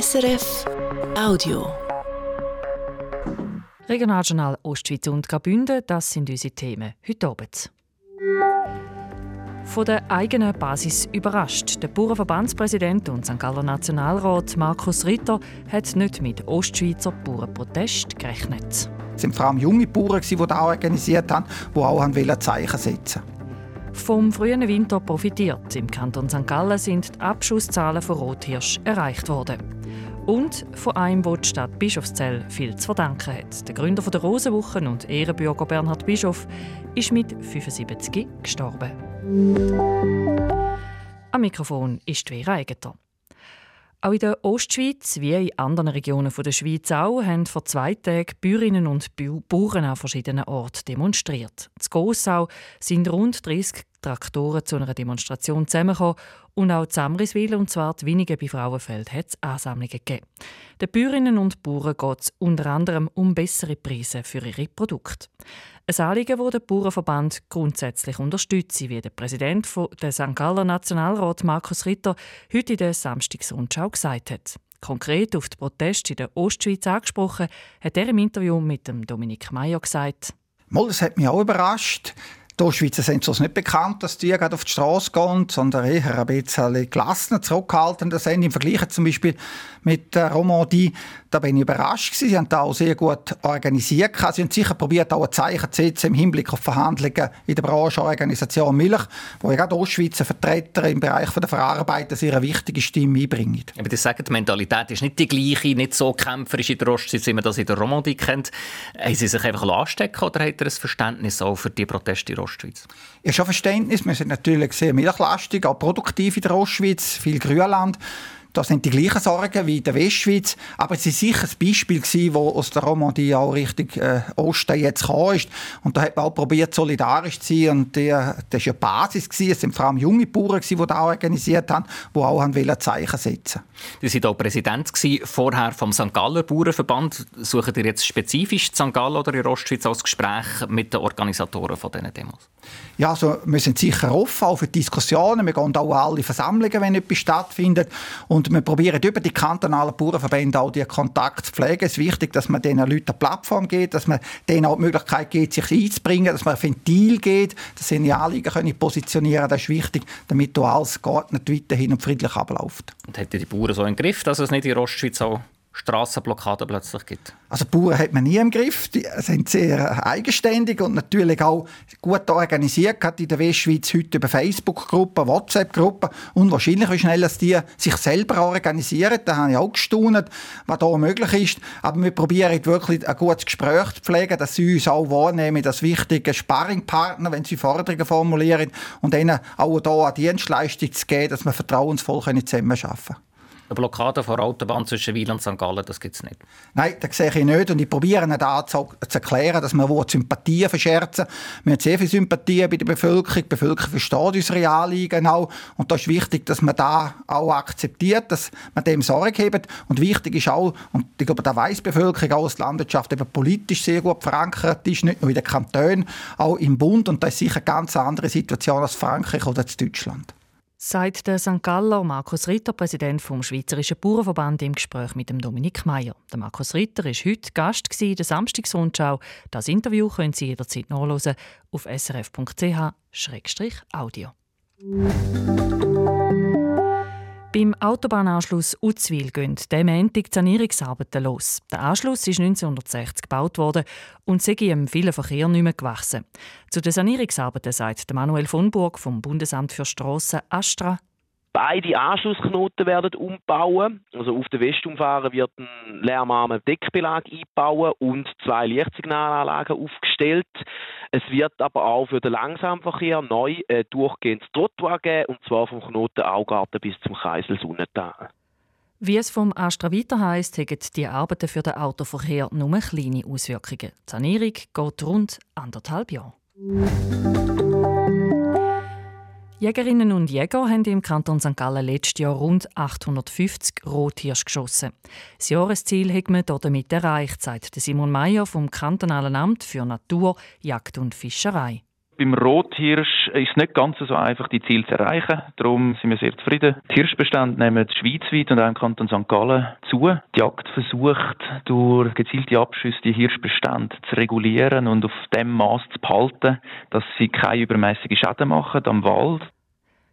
SRF Audio. Regionaljournal Ostschweiz und Graubünden, das sind unsere Themen heute Abend. Von der eigenen Basis überrascht. Der Bauernverbandspräsident und St. Galler Nationalrat Markus Ritter hat nicht mit Ostschweizer Bauernprotest gerechnet. Es waren vor allem junge Bauern, die das organisiert haben, die auch ein Zeichen setzen wollten. Vom frühen Winter profitiert. Im Kanton St. Gallen sind die Abschusszahlen von Rothirsch erreicht worden. Und von einem, wo die Stadt Bischofszell viel zu verdanken hat. Der Gründer der Rosenwochen und Ehrenbürger Bernhard Bischof ist mit 75 gestorben. Am Mikrofon ist Vera Eigener. Auch in der Ostschweiz, wie in anderen Regionen der Schweiz auch, haben vor zwei Tagen Bäuerinnen und Bauern an verschiedenen Orten demonstriert. In Gossau sind rund 30 Traktoren zu einer Demonstration zusammengekommen und auch in Samriswil und zwar weniger bei Frauenfeld hat es Ansammlungen gegeben. Den Bäuerinnen und Bauern geht es unter anderem um bessere Preise für ihre Produkte. Ein Anliegen, das der Bauernverband grundsätzlich unterstützt, wie der Präsident des St. Galler Nationalrat Markus Ritter heute in der Samstagsrundschau gesagt hat. Konkret auf die Proteste in der Ostschweiz angesprochen, hat er im Interview mit dem Dominik Meyer gesagt. Mal, das hat mich auch überrascht. Die Ostschweizer sind es nicht bekannt, dass die auf die Straße gehen, sondern eher ein bisschen gelassener, zurückhaltender sind. Im Vergleich zum Beispiel mit der Romandie, da bin ich überrascht gewesen. Sie haben da auch sehr gut organisiert. Sie haben sicher probiert, auch ein Zeichen zu setzen im Hinblick auf Verhandlungen in der Brancheorganisation Milch, wo ja gerade Ostschweizer Vertreter im Bereich der Verarbeitung ihre wichtige Stimme einbringen. Aber das sagen, die Mentalität ist nicht die gleiche, nicht so kämpferisch in der Ostschweiz, wie man das in der Romandie kennt. Haben Sie sich einfach anstecken oder hat er ein Verständnis auch für die Proteste in Ostschweiz? Ja, schon Verständnis. Wir sind natürlich sehr milchlastig, auch produktiv in der Ostschweiz, viel Grünland. Das sind die gleichen Sorgen wie in der Westschweiz. Aber es war sicher ein Beispiel, das aus der Romandie auch Richtung äh, Osten jetzt gekommen ist. Und da hat man auch probiert, solidarisch zu sein. Und der, das war ja die Basis. Gewesen. Es sind vor allem junge Bauern, die das organisiert haben, die auch haben Zeichen setzen Sie waren auch Präsident vorher vom St. Galler Bauernverband. Suchen ihr jetzt spezifisch St. Gallen oder in Ostschweiz als Gespräch mit den Organisatoren von diesen Demos? Ja, also wir sind sicher offen auch für Diskussionen. Wir gehen auch alle Versammlungen, wenn etwas stattfindet. Und wir probieren über die kantonalen Bauernverbände auch die Kontakt zu pflegen. Es ist wichtig, dass man diesen Leuten eine Plattform gibt, dass man denen auch die Möglichkeit gibt, sich einzubringen, dass man ein Ventil gibt, dass sie ihre Anliegen können positionieren Das ist wichtig, damit alles geordnet weiterhin und friedlich abläuft. Und hätte die Bauern so einen Griff, dass es nicht in Ostschweiz auch Strassenblockaden plötzlich gibt? Also Bauern hat man nie im Griff. Die sind sehr eigenständig und natürlich auch gut organisiert. Gerade in der Westschweiz heute über Facebook-Gruppen, WhatsApp-Gruppen und wahrscheinlich wie schnell dass die sich selber organisieren. Da habe ich auch gestaunt, was da möglich ist. Aber wir probieren wirklich ein gutes Gespräch zu pflegen, dass sie uns auch wahrnehmen, als wichtige Sparringpartner, wenn sie Forderungen formulieren und ihnen auch hier eine Dienstleistung zu geben, dass wir vertrauensvoll zusammenarbeiten können. Eine Blockade vor der Autobahn zwischen Wiel und St. Gallen, das gibt es nicht? Nein, das sehe ich nicht. Und ich probiere da zu, zu erklären, dass wir Sympathien verscherzen Wir haben sehr viel Sympathie bei der Bevölkerung. Die Bevölkerung versteht unsere Anliegen auch. Und da ist wichtig, dass man da auch akzeptiert, dass man dem Sorge hat. Und wichtig ist auch, und ich glaube, da weiß die Bevölkerung auch, dass die Landwirtschaft eben politisch sehr gut verankert ist, nicht nur in den Kantonen, auch im Bund. Und das ist sicher eine ganz andere Situation als Frankreich oder Deutschland sagt der St. Galler Markus Ritter, Präsident vom Schweizerischen Bauernverband, im Gespräch mit dem Dominik Meyer. Der Markus Ritter ist heute Gast in der Samstagsrundschau. Das Interview können Sie jederzeit nachlesen auf srf.ch-audio. Beim Autobahnanschluss Uzwil gehen dem Montag die Sanierungsarbeiten los. Der Anschluss ist 1960 gebaut worden und sei im vielen Verkehr nicht mehr gewachsen. Zu den Sanierungsarbeiten sagt Manuel von Burg vom Bundesamt für Strassen Astra Beide Anschlussknoten werden umbauen. Also auf der Westumfahren wird ein lärmarmer Deckbelag eingebaut und zwei Lichtsignalanlagen aufgestellt. Es wird aber auch für den Langsamverkehr neu ein durchgehendes Trottoir geben, und zwar vom Knoten Augarten bis zum Kreisel Sonnental. Wie es vom Astra weiter heisst, haben die Arbeiten für den Autoverkehr nur kleine Auswirkungen. Die Sanierung geht rund anderthalb Jahre. Jägerinnen und Jäger haben im Kanton St. Gallen letztes Jahr rund 850 Rothirsche geschossen. Das Jahresziel hat man damit erreicht, sagt Simon Mayer vom Kantonalen Amt für Natur, Jagd und Fischerei. Beim Rothirsch ist es nicht ganz so einfach, die Ziele zu erreichen. Darum sind wir sehr zufrieden. Die Hirschbestände nehmen schweizweit und auch im Kanton St. Gallen zu. Die Jagd versucht, durch gezielte Abschüsse die Hirschbestände zu regulieren und auf dem Maß zu behalten, dass sie keine übermäßigen Schäden machen am Wald.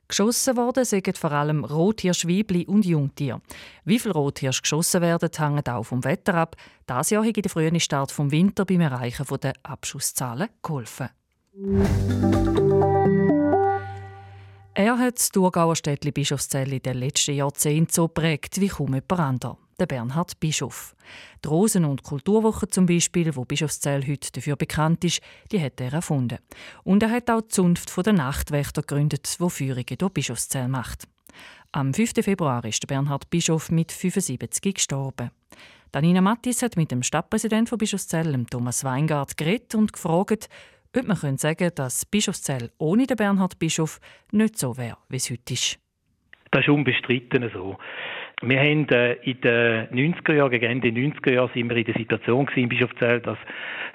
Geschossen worden sind vor allem Rothirschweibli und Jungtier. Wie viele Rothirsch geschossen werden, hängt auch vom Wetter ab. Das Jahr hat der frühe Start vom Winter beim Erreichen der Abschusszahlen geholfen. Er hat das Thurgauer Städtli Bischofszell in den letzten Jahrzehnten so prägt wie kaum jemand anderer der Bernhard Bischof. Die Rosen- und Kulturwoche zum Beispiel, wo Bischofszell heute dafür bekannt ist, die hat er erfunden. Und er hat auch die Zunft der Nachtwächter gegründet, wo Führungen durch Bischofszell macht. Am 5. Februar ist Bernhard Bischof mit 75 gestorben. Danina Mattis hat mit dem Stadtpräsidenten von Bischofszell, Thomas Weingart, geredet und gefragt, ob man sagen könnte, dass Bischofszell ohne den Bernhard Bischof nicht so wäre, wie es heute ist. Das ist unbestritten so. Wir haben äh, in den 90er Jahren, gegen Ende 90er Jahren, sind wir in der Situation gewesen, Bischofszell, dass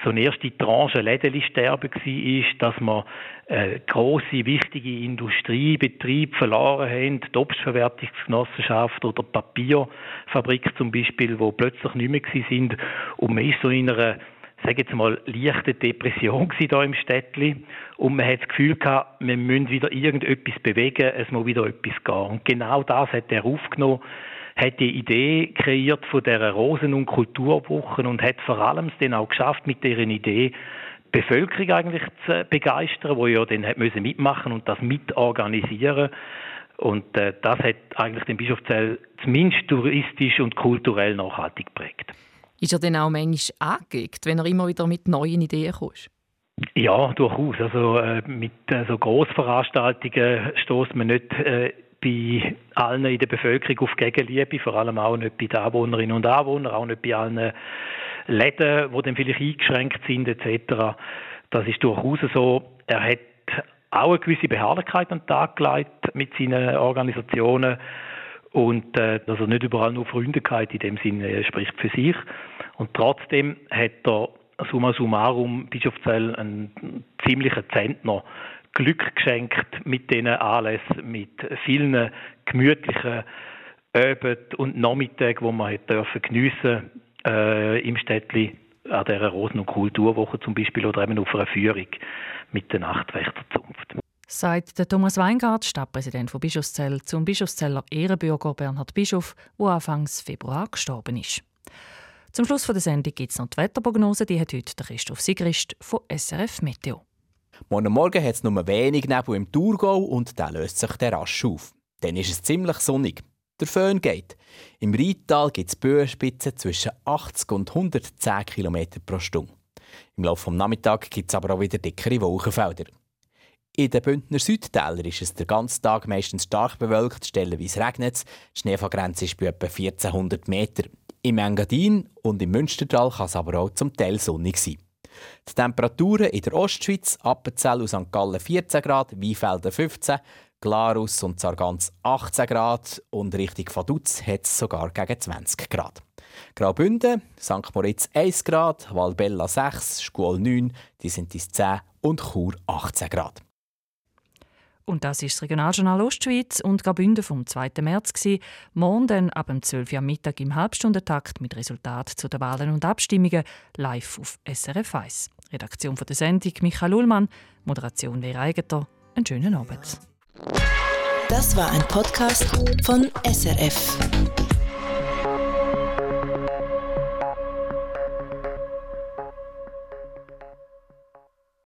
so eine erste Tranche Lädeli-Sterben war, dass wir äh, grosse, wichtige Industriebetriebe verloren haben, die Obstverwertungsgenossenschaft oder die Papierfabrik zum Beispiel, wo plötzlich nicht mehr sind. Und man ist so in einer sage jetzt mal, leichte Depression hier im Städtli und man hat das Gefühl gehabt, wir müssen wieder irgendetwas bewegen, es muss wieder etwas gehen. Und genau das hat er aufgenommen hat die Idee kreiert von der Rosen- und Kulturwochen und hat vor allem es dann auch geschafft, mit deren Idee die Bevölkerung eigentlich zu begeistern, wo ja dann hat müssen mitmachen und das mitorganisieren. Und äh, das hat eigentlich den Bischofszell zumindest touristisch und kulturell nachhaltig geprägt. Ist er denn auch manchmal angeregt, wenn er immer wieder mit neuen Ideen kommt? Ja, durchaus. Also äh, mit äh, so Großveranstaltungen stoßt man nicht äh, bei allen in der Bevölkerung auf Gegenliebe, vor allem auch nicht bei den Anwohnerinnen und Anwohnern, auch nicht bei allen Läden, die dann vielleicht eingeschränkt sind etc. Das ist durchaus so. Er hat auch eine gewisse Beharrlichkeit an den Tag gelegt mit seinen Organisationen und äh, dass er nicht überall nur Freundlichkeit in dem Sinne äh, spricht für sich. Und trotzdem hat er summa summarum Bischofszell einen ziemlichen Zentner Glück geschenkt mit diesen Anlässen, mit vielen gemütlichen Abend und Nachmittagen, wo man dürfen geniessen äh, im Städtli an dieser Rosen- und Kulturwoche zum Beispiel oder eben auf einer Führung mit der Nachtwächterzunft. Sagt der Thomas Weingart, Stadtpräsident von Bischofszell, zum Bischofszeller Ehrenbürger Bernhard Bischof, der Anfangs Februar gestorben ist. Zum Schluss der Sendung gibt es noch die Wetterprognose, die hat heute Christoph Sigrist von SRF Meteo. Morgen Morgen hat es nur wenig Nebel im Thurgau und der löst sich dann rasch auf. Dann ist es ziemlich sonnig. Der Föhn geht. Im Rheintal gibt es Böenspitzen zwischen 80 und 110 km pro Stunde. Im Laufe des Nachmittags gibt es aber auch wieder dickere Wolkenfelder. In den Bündner Südtälern ist es den ganzen Tag meistens stark bewölkt, stellenweise regnet es. Die Schneefallgrenze ist bei etwa 1400 Meter. Im Engadin und im Münstertal kann es aber auch zum Teil sonnig sein. Die Temperaturen in der Ostschweiz, Appenzell und St. Gallen 14 Grad, Weinfelden 15, Glarus und Sargans 18 Grad und Richtung Vaduz hat es sogar gegen 20 Grad. Graubünden, St. Moritz 1 Grad, Valbella 6, Schkuol 9, die sind ins 10 und Chur 18 Grad. Und das ist das Regionaljournal Ostschweiz und Graubünden vom 2. März. Gewesen. Morgen dann ab 12 Uhr am Mittag im Halbstundentakt mit Resultat zu den Wahlen und Abstimmungen live auf SRF 1. Redaktion von der Sendung Michael Ullmann, Moderation Lea Eigenter. Einen schönen Abend. Das war ein Podcast von SRF.